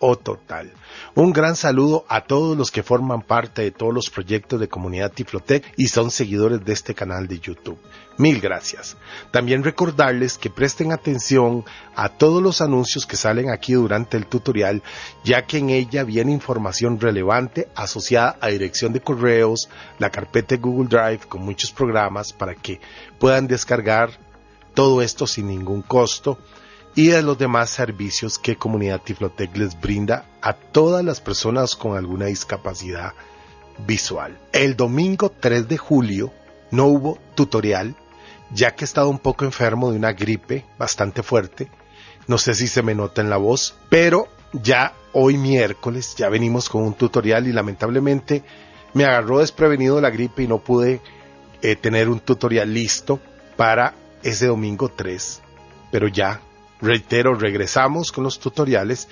o total. Un gran saludo a todos los que forman parte de todos los proyectos de Comunidad Tiflotec y son seguidores de este canal de YouTube. Mil gracias. También recordarles que presten atención a todos los anuncios que salen aquí durante el tutorial, ya que en ella viene información relevante asociada a dirección de correos, la carpeta de Google Drive con muchos programas para que puedan descargar todo esto sin ningún costo y de los demás servicios que Comunidad Tiflotec les brinda a todas las personas con alguna discapacidad visual. El domingo 3 de julio no hubo tutorial, ya que he estado un poco enfermo de una gripe bastante fuerte. No sé si se me nota en la voz, pero ya hoy miércoles ya venimos con un tutorial y lamentablemente me agarró desprevenido la gripe y no pude eh, tener un tutorial listo para ese domingo 3. Pero ya Reitero, regresamos con los tutoriales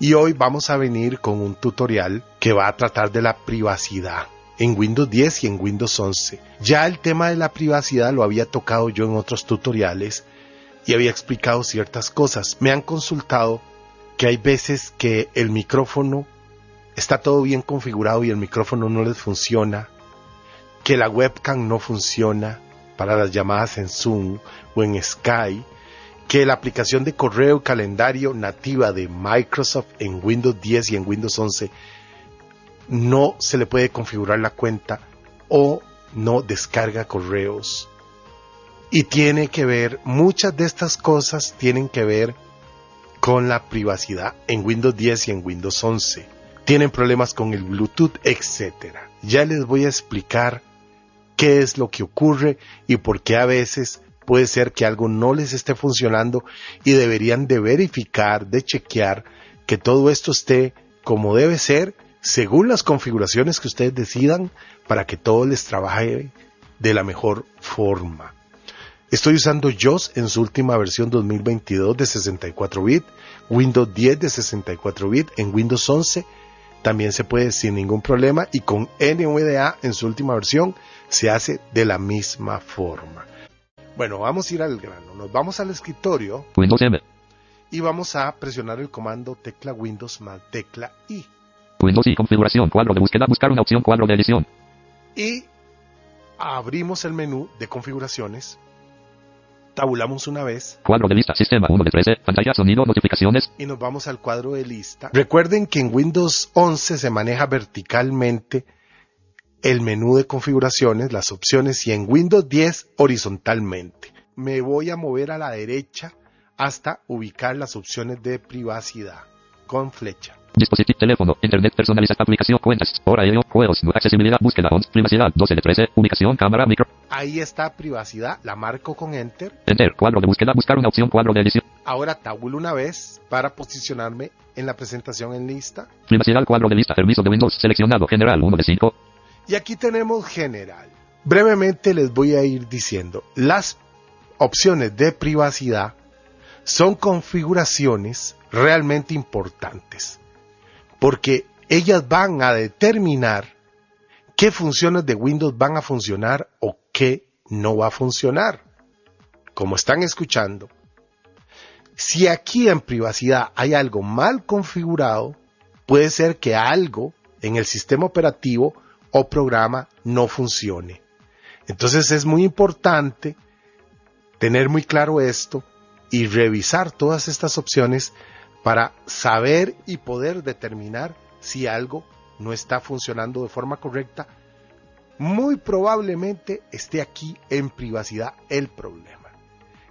y hoy vamos a venir con un tutorial que va a tratar de la privacidad en Windows 10 y en Windows 11. Ya el tema de la privacidad lo había tocado yo en otros tutoriales y había explicado ciertas cosas. Me han consultado que hay veces que el micrófono está todo bien configurado y el micrófono no les funciona, que la webcam no funciona para las llamadas en Zoom o en Skype que la aplicación de correo calendario nativa de Microsoft en Windows 10 y en Windows 11 no se le puede configurar la cuenta o no descarga correos. Y tiene que ver, muchas de estas cosas tienen que ver con la privacidad en Windows 10 y en Windows 11. Tienen problemas con el Bluetooth, etc. Ya les voy a explicar qué es lo que ocurre y por qué a veces puede ser que algo no les esté funcionando y deberían de verificar, de chequear que todo esto esté como debe ser según las configuraciones que ustedes decidan para que todo les trabaje de la mejor forma. Estoy usando JOS en su última versión 2022 de 64 bit, Windows 10 de 64 bit, en Windows 11 también se puede sin ningún problema y con NVDA en su última versión se hace de la misma forma. Bueno, vamos a ir al grano. Nos vamos al escritorio. Windows M. Y vamos a presionar el comando tecla Windows más tecla I. Windows y configuración, cuadro de búsqueda, buscar una opción, cuadro de edición. Y abrimos el menú de configuraciones. Tabulamos una vez. Cuadro de lista, sistema 1 de 13, pantalla, sonido, notificaciones. Y nos vamos al cuadro de lista. Recuerden que en Windows 11 se maneja verticalmente el menú de configuraciones, las opciones y en Windows 10 horizontalmente. Me voy a mover a la derecha hasta ubicar las opciones de privacidad con flecha. Dispositivo, teléfono, internet, personalizar, aplicación, cuentas, hora, juegos, accesibilidad, búsqueda, privacidad, 12 de 13, ubicación, cámara, micro. Ahí está privacidad, la marco con enter. Enter, cuadro de búsqueda, buscar una opción, cuadro de edición. Ahora tabulo una vez para posicionarme en la presentación en lista. Privacidad, cuadro de lista, permiso de Windows, seleccionado, general, 1 de 5. Y aquí tenemos general. Brevemente les voy a ir diciendo, las opciones de privacidad son configuraciones realmente importantes, porque ellas van a determinar qué funciones de Windows van a funcionar o qué no va a funcionar. Como están escuchando, si aquí en privacidad hay algo mal configurado, puede ser que algo en el sistema operativo o programa no funcione. Entonces es muy importante tener muy claro esto y revisar todas estas opciones para saber y poder determinar si algo no está funcionando de forma correcta, muy probablemente esté aquí en privacidad el problema.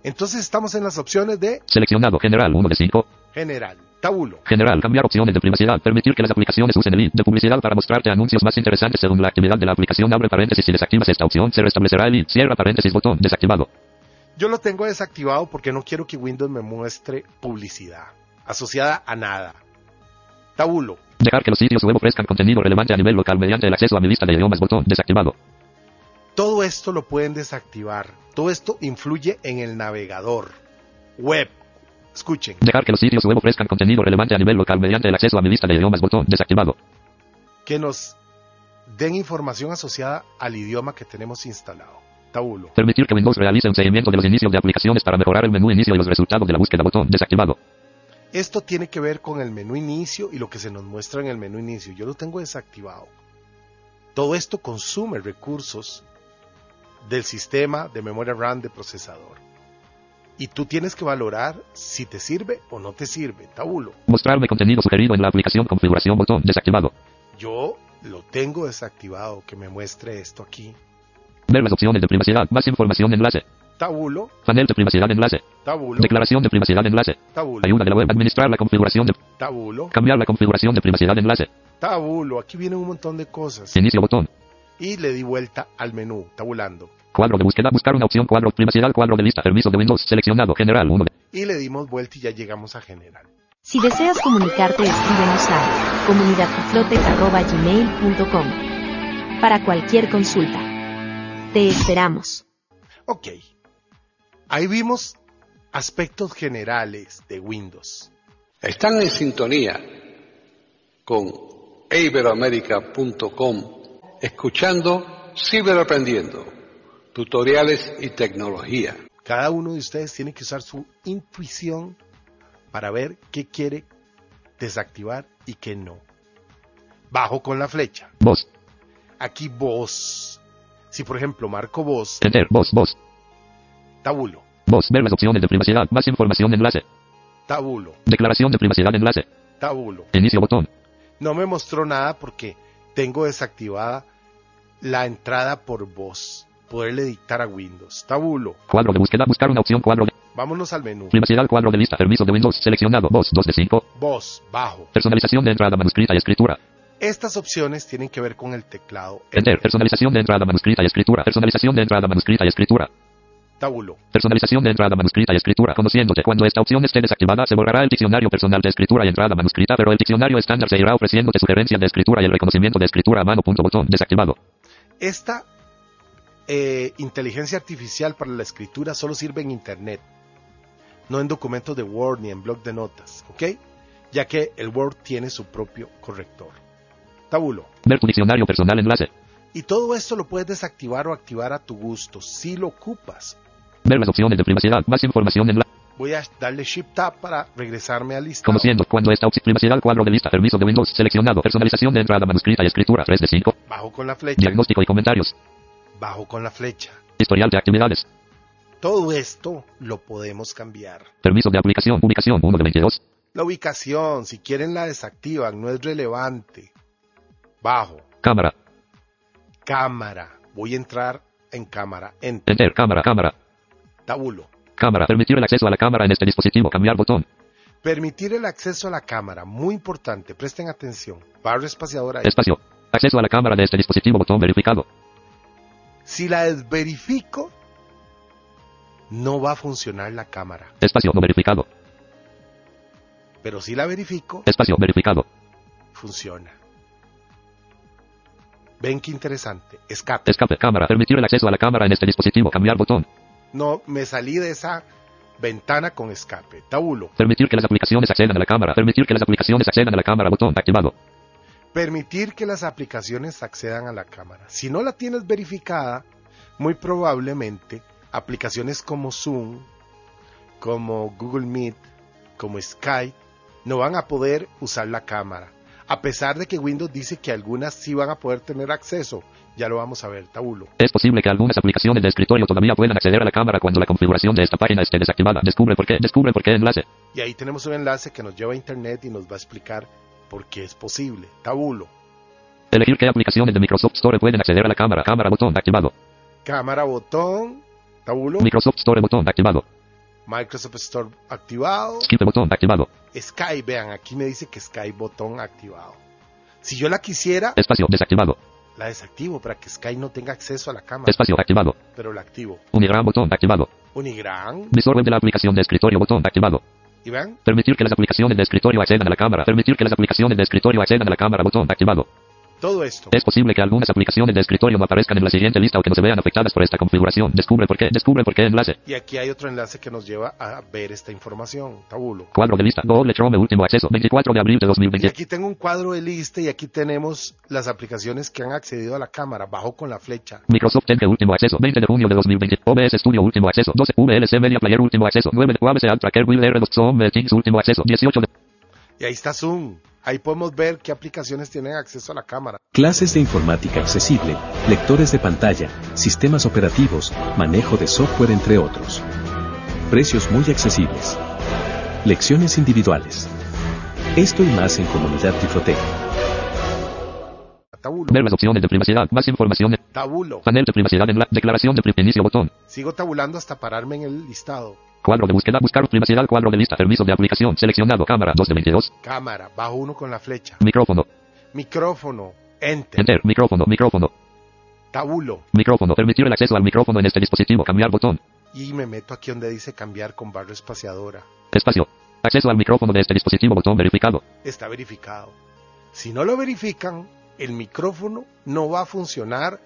Entonces estamos en las opciones de Seleccionado. General 1 de 5. general, tabulo. General. Cambiar opciones de privacidad. Permitir que las aplicaciones usen el link de publicidad para mostrarte anuncios más interesantes según la actividad de la aplicación. Abre paréntesis. Si desactivas esta opción, se restablecerá el link. Cierra paréntesis. Botón. Desactivado. Yo lo tengo desactivado porque no quiero que Windows me muestre publicidad asociada a nada. Tabulo. Dejar que los sitios web ofrezcan contenido relevante a nivel local mediante el acceso a mi lista de idiomas. Botón. Desactivado. Todo esto lo pueden desactivar. Todo esto influye en el navegador web. Escuchen. Dejar que los sitios web ofrezcan contenido relevante a nivel local mediante el acceso a mi lista de idiomas. Botón. Desactivado. Que nos den información asociada al idioma que tenemos instalado. Tabulo. Permitir que Windows realice un seguimiento de los inicios de aplicaciones para mejorar el menú inicio y los resultados de la búsqueda. Botón. Desactivado. Esto tiene que ver con el menú inicio y lo que se nos muestra en el menú inicio. Yo lo tengo desactivado. Todo esto consume recursos del sistema de memoria RAM de procesador. Y tú tienes que valorar si te sirve o no te sirve. Tabulo. Mostrarme contenido sugerido en la aplicación. Configuración. Botón. Desactivado. Yo lo tengo desactivado, que me muestre esto aquí. Ver las opciones de privacidad. Más información. Enlace. Tabulo, Panel de privacidad. Enlace. tabulo, Declaración de privacidad. Enlace. tabulo, Ayuda de la web. Administrar la configuración de... tabulo, Cambiar la configuración de privacidad. Enlace. tabulo. Aquí viene un montón de cosas. Inicio. Botón. Y le di vuelta al menú, tabulando. Cuadro de búsqueda. Buscar una opción. Cuadro. Privacidad. Cuadro de lista. Permiso de Windows. Seleccionado. General. 1 de... Y le dimos vuelta y ya llegamos a general. Si deseas comunicarte, escríbenos a comunidadflote.gmail.com para cualquier consulta. Te esperamos. Ok. Ahí vimos aspectos generales de Windows. Están en sintonía con iberoamérica.com escuchando Ciberaprendiendo, tutoriales y tecnología. Cada uno de ustedes tiene que usar su intuición para ver qué quiere desactivar y qué no. Bajo con la flecha. Voz. Aquí voz. Si por ejemplo marco voz, Enter. Voz. Voz. tabulo, Voz. Ver las opciones de privacidad. Más información. Enlace. tabulo, Declaración de privacidad. Enlace. tabulo. Inicio. Botón. No me mostró nada porque tengo desactivada la entrada por voz. Poderle dictar a Windows. Tabulo. Cuadro de búsqueda. Buscar una opción. Cuadro de... Vámonos al menú. Privacidad. Cuadro de lista. Permiso de Windows. Seleccionado. Voz. 2 de 5. Voz, bajo. Personalización de entrada manuscrita y escritura. Estas opciones tienen que ver con el teclado. Enter. Personalización de entrada manuscrita y escritura. Personalización de entrada manuscrita y escritura. Tabulo. Personalización de entrada manuscrita y escritura. Conociéndote. Cuando esta opción esté desactivada, se borrará el diccionario personal de escritura y entrada manuscrita, pero el diccionario estándar seguirá ofreciéndote sugerencias de escritura y el reconocimiento de escritura a mano. Punto botón. Desactivado. Esta eh, inteligencia artificial para la escritura solo sirve en Internet, no en documentos de Word ni en blog de notas, ¿ok? Ya que el Word tiene su propio corrector. Tabulo. Ver tu diccionario personal. Enlace. Y todo esto lo puedes desactivar o activar a tu gusto, si lo ocupas. Ver las opciones de privacidad. Más información. Enlace. Voy a darle Shift Tab para regresarme al listado. Conociendo. Cuando esta opción. Privacidad. Cuadro de lista. Permiso de Windows. Seleccionado. Personalización de entrada manuscrita y escritura. 3 de 5. Bajo con la flecha. Diagnóstico y comentarios. Bajo con la flecha. Historial de actividades. Todo esto lo podemos cambiar. Permiso de aplicación. Ubicación 1 de 22. La ubicación, si quieren la desactivan, no es relevante. Bajo. Cámara. Cámara. Voy a entrar en cámara. Enter. Enter. Cámara. Cámara. Tabulo. Cámara. Permitir el acceso a la cámara en este dispositivo. Cambiar botón. Permitir el acceso a la cámara. Muy importante. Presten atención. Barra espaciadora. Espacio. Acceso a la cámara de este dispositivo. Botón verificado. Si la desverifico, no va a funcionar la cámara. Espacio no verificado. Pero si la verifico, Espacio verificado. funciona. Ven qué interesante. Escape. Escape. Cámara. Permitir el acceso a la cámara en este dispositivo. Cambiar botón. No, me salí de esa ventana con escape. Tabulo. Permitir que las aplicaciones accedan a la cámara. Permitir que las aplicaciones accedan a la cámara. Botón activado. Permitir que las aplicaciones accedan a la cámara. Si no la tienes verificada, muy probablemente aplicaciones como Zoom, como Google Meet, como Skype, no van a poder usar la cámara. A pesar de que Windows dice que algunas sí van a poder tener acceso. Ya lo vamos a ver, tabulo. Es posible que algunas aplicaciones de escritorio todavía puedan acceder a la cámara cuando la configuración de esta página esté desactivada. Descubre por qué. Descubre por qué. Enlace. Y ahí tenemos un enlace que nos lleva a internet y nos va a explicar por qué es posible. Tabulo. Elegir qué aplicaciones de Microsoft Store pueden acceder a la cámara. Cámara botón activado. Cámara, botón, tabulo, Microsoft Store botón activado. Microsoft Store activado, Skip botón activado. Sky, vean, aquí me dice que Sky botón activado. Si yo la quisiera, Espacio desactivado. la desactivo para que Sky no tenga acceso a la cámara, Espacio activado. pero la activo. Unigram botón activado. Unigram, Visor web de la aplicación de escritorio botón activado. Vean, Permitir que las aplicaciones de escritorio accedan a la cámara. Permitir que las aplicaciones de escritorio accedan a la cámara botón activado. Todo esto. Es posible que algunas aplicaciones de escritorio no aparezcan en la siguiente lista o que no se vean afectadas por esta configuración. Descubre por qué. Descubre por qué enlace. Y aquí hay otro enlace que nos lleva a ver esta información, tabulo. Cuadro de lista. Google Chrome último acceso. 24 de abril de Y 2020. aquí tengo un cuadro de lista y aquí tenemos las aplicaciones que han accedido a la cámara, bajo con la flecha. Microsoft Edge último acceso. 20 de junio de 2020. OBS Studio último acceso. 12. VLC Media Player último acceso. 9 de UABC Alt Tracker R2 Zoom Teams último acceso. 18 de Y ahí está Zoom. Ahí podemos ver qué aplicaciones tienen acceso a la cámara. Clases de informática accesible, lectores de pantalla, sistemas operativos, manejo de software entre otros. Precios muy accesibles. Lecciones individuales. Esto y más en Comunidad Tiflotec. Tabulo. ver las opciones de privacidad. Más información. Tabulo. Panel de privacidad en la declaración de inicio botón. Sigo tabulando hasta pararme en el listado. Cuadro de búsqueda. Buscar privacidad. Cuadro de lista. Permiso de aplicación. Seleccionado. Cámara 2 de 22. Cámara, bajo uno con la flecha. Micrófono. Micrófono. Enter. Enter. Micrófono. Micrófono. Tabulo. Micrófono. Permitir el acceso al micrófono en este dispositivo. Cambiar botón. Y me meto aquí donde dice cambiar con barra espaciadora. Espacio. Acceso al micrófono de este dispositivo. Botón verificado. Está verificado. Si no lo verifican, el micrófono no va a funcionar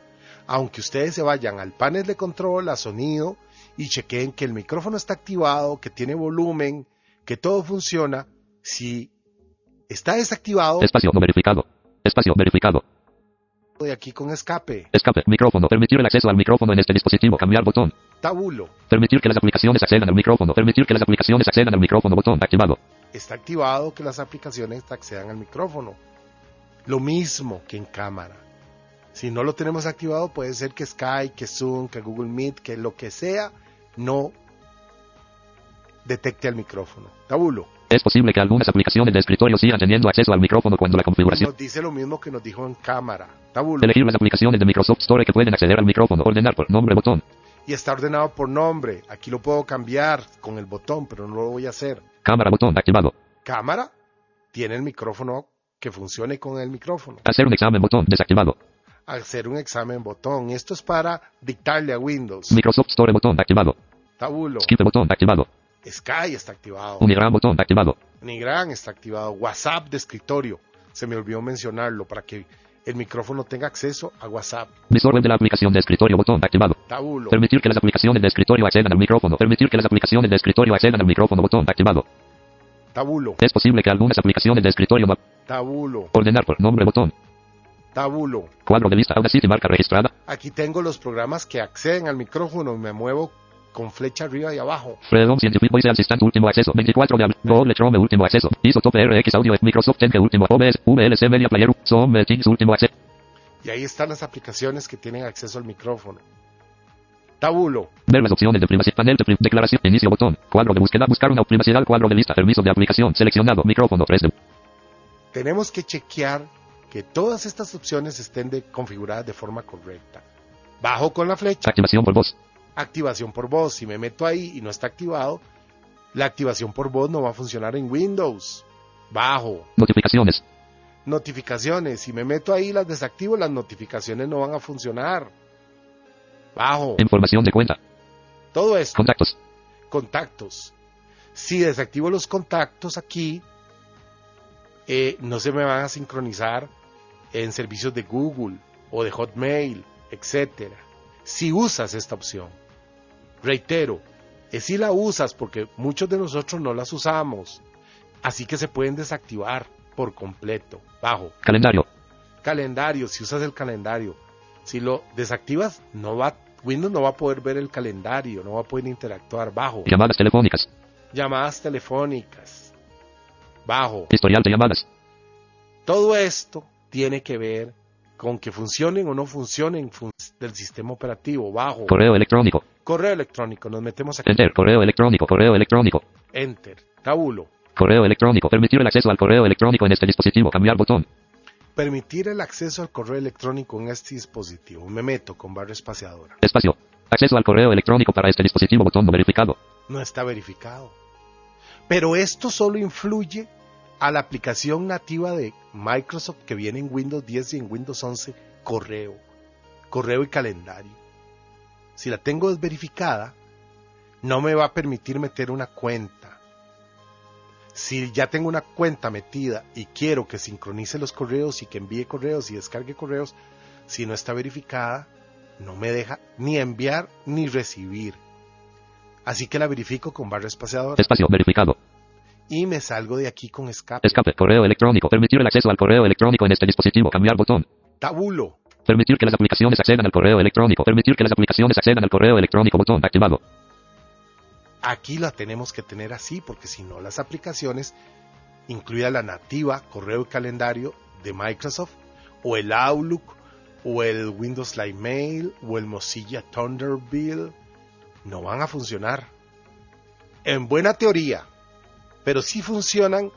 aunque ustedes se vayan al panel de control, a sonido y chequeen que el micrófono está activado, que tiene volumen, que todo funciona. Si está desactivado, Espacio no verificado. Espacio verificado. de aquí con escape. Escape. Micrófono. Permitir el acceso al micrófono en este dispositivo. Cambiar botón. Tabulo. Permitir que las aplicaciones accedan al micrófono. Permitir que las aplicaciones accedan al micrófono. Botón activado. Está activado que las aplicaciones accedan al micrófono. Lo mismo que en cámara. Si no lo tenemos activado, puede ser que Skype, que Zoom, que Google Meet, que lo que sea, no detecte al micrófono. Tabulo. Es posible que algunas aplicaciones de escritorio sigan teniendo acceso al micrófono cuando la configuración. Nos dice lo mismo que nos dijo en cámara. Tabulo. Elegir las aplicaciones de Microsoft Store que pueden acceder al micrófono. Ordenar por nombre botón. Y está ordenado por nombre. Aquí lo puedo cambiar con el botón, pero no lo voy a hacer. Cámara botón activado. Cámara tiene el micrófono que funcione con el micrófono. Hacer un examen botón desactivado. Hacer un examen botón. Esto es para dictarle a Windows. Microsoft Store botón activado. Tabulo. Skip botón activado. Sky está activado. Unigram botón activado. Unigram está activado. WhatsApp de escritorio. Se me olvidó mencionarlo para que el micrófono tenga acceso a WhatsApp. Visor web de la aplicación de escritorio botón activado. Tabulo. Permitir que las aplicaciones de escritorio accedan al micrófono. Permitir que las aplicaciones de escritorio accedan al micrófono botón activado. Tabulo. Es posible que algunas aplicaciones de escritorio no. Tabulo. Ordenar por nombre botón. Tabulo. Cuadro de lista Audacity marca registrada. Aquí tengo los programas que acceden al micrófono y me muevo con flecha arriba y abajo. Freedom Scientific Voice Assistant último acceso. 24 de. Google Chrome último acceso. Isotope RX Audio Microsoft Edge último. OBS VLC Media Player. Zoom Teams último acceso. Y ahí están las aplicaciones que tienen acceso al micrófono. Tabulo. Ver las opciones de privacidad. Panel de declaración. Inicio botón. Cuadro de búsqueda. Buscar una privacidad. Cuadro de lista. Permiso de aplicación. Seleccionado. Micrófono 3 de. Tenemos que chequear que todas estas opciones estén de- configuradas de forma correcta. Bajo con la flecha. Activación por voz. activación por voz. Si me meto ahí y no está activado, la activación por voz no va a funcionar en Windows. Bajo. Notificaciones. Notificaciones. Si me meto ahí y las desactivo, las notificaciones no van a funcionar. Bajo. Información de cuenta. Todo esto. Contactos. Contactos. Si desactivo los contactos aquí, eh, no se me van a sincronizar en servicios de Google o de Hotmail, etcétera. Si usas esta opción, reitero, es si la usas porque muchos de nosotros no las usamos, así que se pueden desactivar por completo. Bajo Calendario. calendario, si usas el calendario, si lo desactivas, no va, Windows no va a poder ver el calendario, no va a poder interactuar. Bajo Llamadas telefónicas. llamadas telefónicas. Bajo. Historial de llamadas. Todo esto tiene que ver con que funcionen o no funcionen fun- del sistema operativo. Bajo. Correo electrónico. Correo electrónico. Nos metemos aquí. Enter. Correo electrónico. Correo electrónico. Enter. Tabulo. Correo electrónico. Permitir el acceso al correo electrónico en este dispositivo. Cambiar botón. Permitir el acceso al correo electrónico en este dispositivo. Me meto con barra espaciadora. Espacio. Acceso al correo electrónico para este dispositivo. Botón no verificado. No está verificado. Pero esto solo influye a la aplicación nativa de Microsoft que viene en Windows 10 y en Windows 11, correo. Correo y calendario. Si la tengo desverificada, no me va a permitir meter una cuenta. Si ya tengo una cuenta metida y quiero que sincronice los correos y que envíe correos y descargue correos, si no está verificada, no me deja ni enviar ni recibir. Así que la verifico con barra espaciadora Espacio. Verificado. Y me salgo de aquí con escape. Escape. Correo electrónico. Permitir el acceso al correo electrónico en este dispositivo. Cambiar botón. Tabulo. Permitir que las aplicaciones accedan al correo electrónico. Permitir que las aplicaciones accedan al correo electrónico. Botón activado. Aquí la tenemos que tener así porque si no las aplicaciones, incluida la nativa correo y calendario de Microsoft o el Outlook o el Windows Live Mail o el Mozilla Thunderbird, no van a funcionar. En buena teoría, pero sí funcionan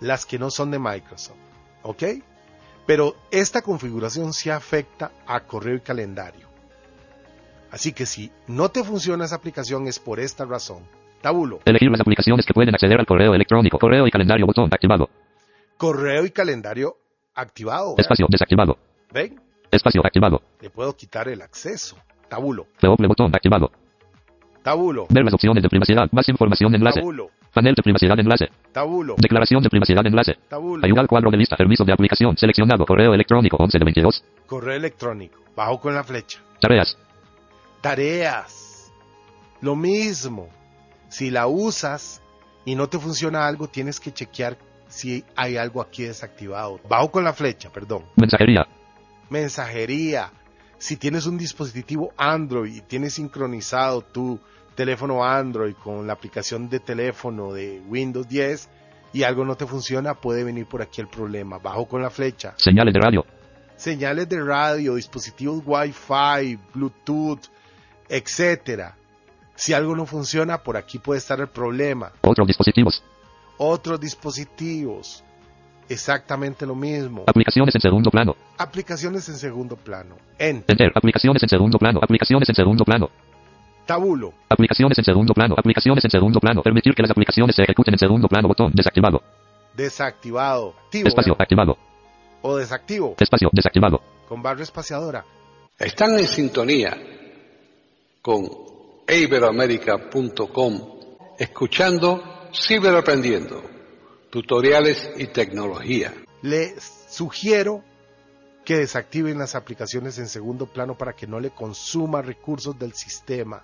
las que no son de Microsoft. ¿Ok? Pero esta configuración sí afecta a correo y calendario. Así que si no te funciona esa aplicación es por esta razón. Tabulo. Elegir las aplicaciones que pueden acceder al correo electrónico. Correo y calendario. Botón activado. Correo y calendario activado. ¿verdad? Espacio. Desactivado. ¿Ven? Espacio. Activado. Le puedo quitar el acceso. Tabulo. Doble botón activado. Tabulo. Ver las opciones de privacidad. Más información. Enlace. Tabulo. Panel de privacidad. Enlace. Tabulo. Declaración de privacidad. Enlace. Tabulo. Ayuda al cuadro de lista. Permiso de aplicación. Seleccionado. Correo electrónico. 11 de 22. Correo electrónico. Bajo con la flecha. Tareas. Tareas. Lo mismo. Si la usas y no te funciona algo, tienes que chequear si hay algo aquí desactivado. Bajo con la flecha, perdón. Mensajería. Mensajería. Si tienes un dispositivo Android y tienes sincronizado tu teléfono Android con la aplicación de teléfono de Windows 10 y algo no te funciona, puede venir por aquí el problema. Bajo con la flecha. Señales de radio. señales de radio, dispositivos Wi-Fi, Bluetooth, etcétera. Si algo no funciona, por aquí puede estar el problema. Otros dispositivos. Otros dispositivos, exactamente lo mismo. Aplicaciones en segundo plano. Aplicaciones en segundo plano. Enter. Enter. Aplicaciones en segundo plano. Aplicaciones en segundo plano. Tabulo. Aplicaciones en segundo plano. Aplicaciones en segundo plano. Permitir que las aplicaciones se ejecuten en segundo plano. Botón desactivado. Desactivado. Activo. Espacio. ¿verdad? Activado. O desactivo. Espacio. Desactivado. Con barra espaciadora. Están en sintonía con iberoamérica.com, escuchando Ciberaprendiendo, tutoriales y tecnología. Les sugiero que desactiven las aplicaciones en segundo plano para que no le consuma recursos del sistema.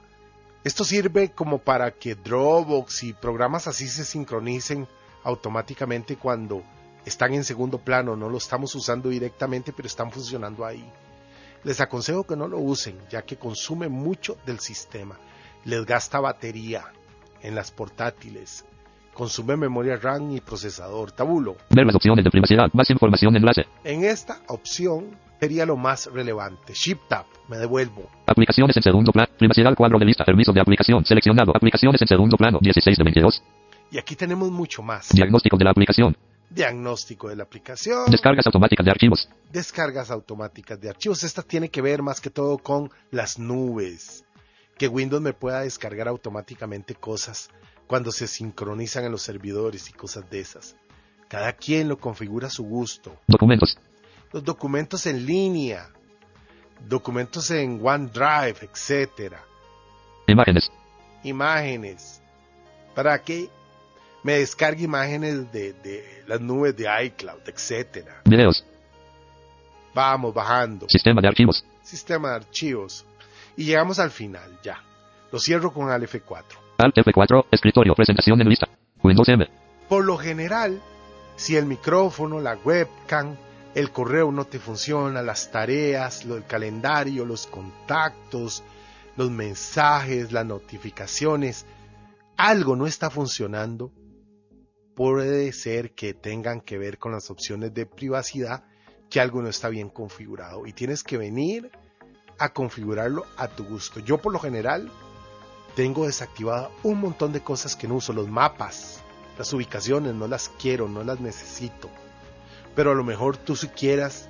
Esto sirve como para que Dropbox y programas así se sincronicen automáticamente cuando están en segundo plano, no lo estamos usando directamente, pero están funcionando ahí. Les aconsejo que no lo usen, ya que consume mucho del sistema. Les gasta batería en las portátiles, consume memoria RAM y procesador. Tabulo. Ver las opciones de privacidad. Más información. Enlace. En esta opción sería lo más relevante. Shift Tab, me devuelvo. Aplicaciones en segundo plano. Privacidad. Cuadro de lista. Permiso de aplicación. Seleccionado. Aplicaciones en segundo plano. 16 de 22. Y aquí tenemos mucho más. Diagnóstico de la aplicación. Diagnóstico de la aplicación, Descargas automáticas de archivos. descargas automáticas de archivos. Esta tiene que ver más que todo con las nubes. Que Windows me pueda descargar automáticamente cosas cuando se sincronizan en los servidores y cosas de esas. Cada quien lo configura a su gusto. Documentos. Los documentos en línea, documentos en OneDrive, etcétera. Imágenes. imágenes para que me descargue imágenes de, de las nubes de iCloud, etcétera. Videos. Vamos bajando. Sistema de archivos. Sistema de archivos. Y llegamos al final, ya. Lo cierro con el F4. Alt F4. Escritorio. Presentación en lista. Windows M. Por lo general, si el micrófono, la webcam, el correo no te funciona, las tareas, el calendario, los contactos, los mensajes, las notificaciones, algo no está funcionando, puede ser que tengan que ver con las opciones de privacidad, que algo no está bien configurado y tienes que venir a configurarlo a tu gusto. Yo por lo general tengo desactivada un montón de cosas que no uso, los mapas, las ubicaciones, no las quiero, no las necesito. Pero a lo mejor tú si quieras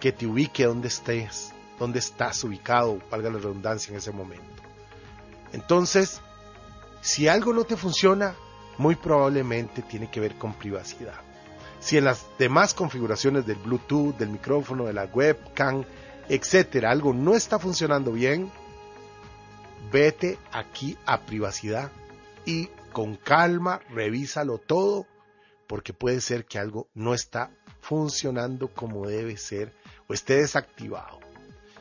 que te ubique donde estés, donde estás ubicado, valga la redundancia en ese momento. Entonces, si algo no te funciona, muy probablemente tiene que ver con privacidad. Si en las demás configuraciones del Bluetooth, del micrófono, de la webcam, etcétera, algo no está funcionando bien, vete aquí a privacidad y con calma revísalo todo porque puede ser que algo no está funcionando como debe ser o esté desactivado.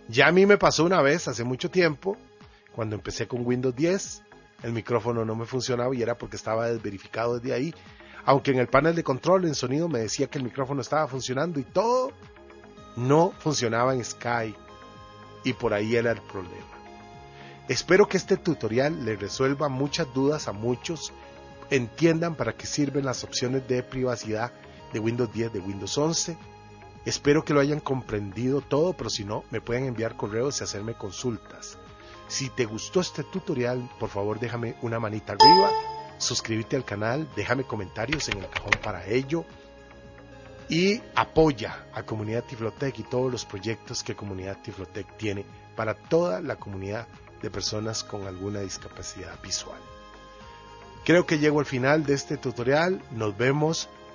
Ya a mí me pasó una vez hace mucho tiempo, cuando empecé con Windows 10, el micrófono no me funcionaba y era porque estaba desverificado desde ahí, aunque en el panel de control en sonido me decía que el micrófono estaba funcionando y todo no funcionaba en Skype y por ahí era el problema. Espero que este tutorial le resuelva muchas dudas a muchos, entiendan para qué sirven las opciones de privacidad de Windows 10, de Windows 11. Espero que lo hayan comprendido todo, pero si no, me pueden enviar correos y hacerme consultas. Si te gustó este tutorial, por favor déjame una manita arriba, suscríbete al canal, déjame comentarios en el cajón para ello y apoya a Comunidad Tiflotec y todos los proyectos que Comunidad Tiflotec tiene para toda la comunidad de personas con alguna discapacidad visual. Creo que llego al final de este tutorial. Nos vemos